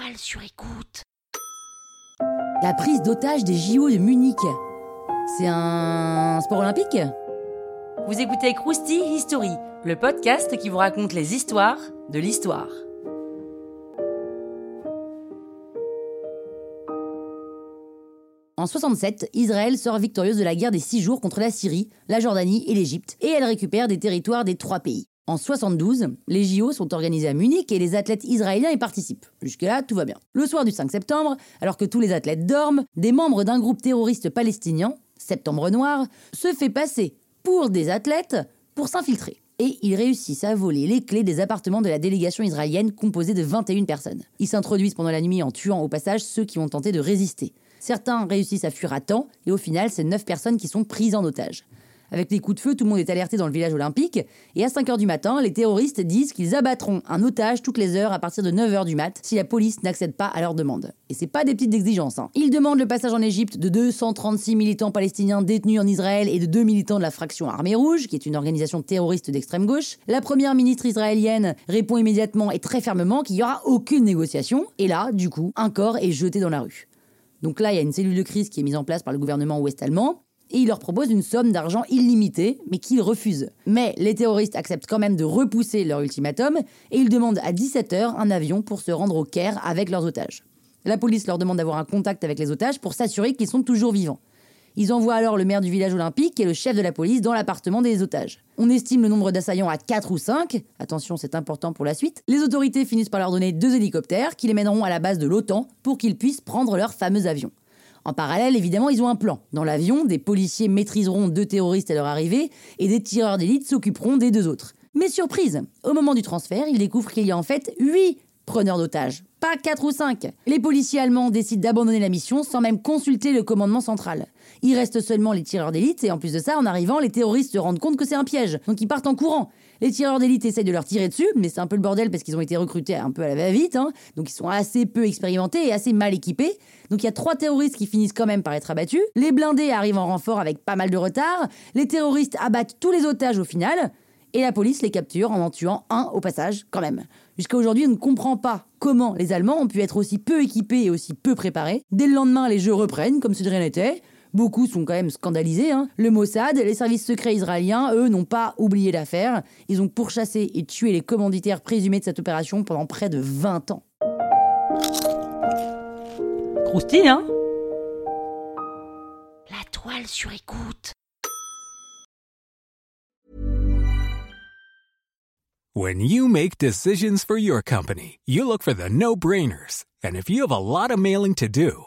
toile sur écoute. La prise d'otage des JO de Munich. C'est un sport olympique? Vous écoutez Krusty History, le podcast qui vous raconte les histoires de l'histoire. En 67, Israël sort victorieuse de la guerre des six jours contre la Syrie, la Jordanie et l'Égypte, et elle récupère des territoires des trois pays. En 72, les JO sont organisés à Munich et les athlètes israéliens y participent. Jusque-là, tout va bien. Le soir du 5 septembre, alors que tous les athlètes dorment, des membres d'un groupe terroriste palestinien, Septembre Noir, se fait passer pour des athlètes pour s'infiltrer. Et ils réussissent à voler les clés des appartements de la délégation israélienne composée de 21 personnes. Ils s'introduisent pendant la nuit en tuant au passage ceux qui ont tenté de résister. Certains réussissent à fuir à temps, et au final, c'est 9 personnes qui sont prises en otage. Avec les coups de feu, tout le monde est alerté dans le village olympique. Et à 5h du matin, les terroristes disent qu'ils abattront un otage toutes les heures à partir de 9h du mat si la police n'accède pas à leur demande. Et c'est pas des petites exigences. Hein. Ils demandent le passage en Égypte de 236 militants palestiniens détenus en Israël et de deux militants de la fraction Armée Rouge, qui est une organisation terroriste d'extrême gauche. La première ministre israélienne répond immédiatement et très fermement qu'il n'y aura aucune négociation. Et là, du coup, un corps est jeté dans la rue. Donc là, il y a une cellule de crise qui est mise en place par le gouvernement ouest-allemand et il leur propose une somme d'argent illimitée, mais qu'ils refusent. Mais les terroristes acceptent quand même de repousser leur ultimatum et ils demandent à 17h un avion pour se rendre au Caire avec leurs otages. La police leur demande d'avoir un contact avec les otages pour s'assurer qu'ils sont toujours vivants. Ils envoient alors le maire du village olympique et le chef de la police dans l'appartement des otages. On estime le nombre d'assaillants à 4 ou 5. Attention, c'est important pour la suite. Les autorités finissent par leur donner deux hélicoptères qui les mèneront à la base de l'OTAN pour qu'ils puissent prendre leur fameux avion. En parallèle, évidemment, ils ont un plan. Dans l'avion, des policiers maîtriseront deux terroristes à leur arrivée et des tireurs d'élite s'occuperont des deux autres. Mais surprise, au moment du transfert, ils découvrent qu'il y a en fait huit preneurs d'otages, pas quatre ou cinq. Les policiers allemands décident d'abandonner la mission sans même consulter le commandement central. Il reste seulement les tireurs d'élite et en plus de ça, en arrivant, les terroristes se rendent compte que c'est un piège, donc ils partent en courant. Les tireurs d'élite essayent de leur tirer dessus, mais c'est un peu le bordel parce qu'ils ont été recrutés un peu à la va-vite, hein. donc ils sont assez peu expérimentés et assez mal équipés. Donc il y a trois terroristes qui finissent quand même par être abattus. Les blindés arrivent en renfort avec pas mal de retard. Les terroristes abattent tous les otages au final. Et la police les capture en en tuant un au passage, quand même. Jusqu'à aujourd'hui, on ne comprend pas comment les Allemands ont pu être aussi peu équipés et aussi peu préparés. Dès le lendemain, les jeux reprennent, comme si de rien n'était. Beaucoup sont quand même scandalisés. Hein. Le Mossad, les services secrets israéliens, eux, n'ont pas oublié l'affaire. Ils ont pourchassé et tué les commanditaires présumés de cette opération pendant près de 20 ans. Croustille, hein? La toile sur écoute. When you make decisions for your company, you look for the no-brainers. And if you have a lot of mailing to do,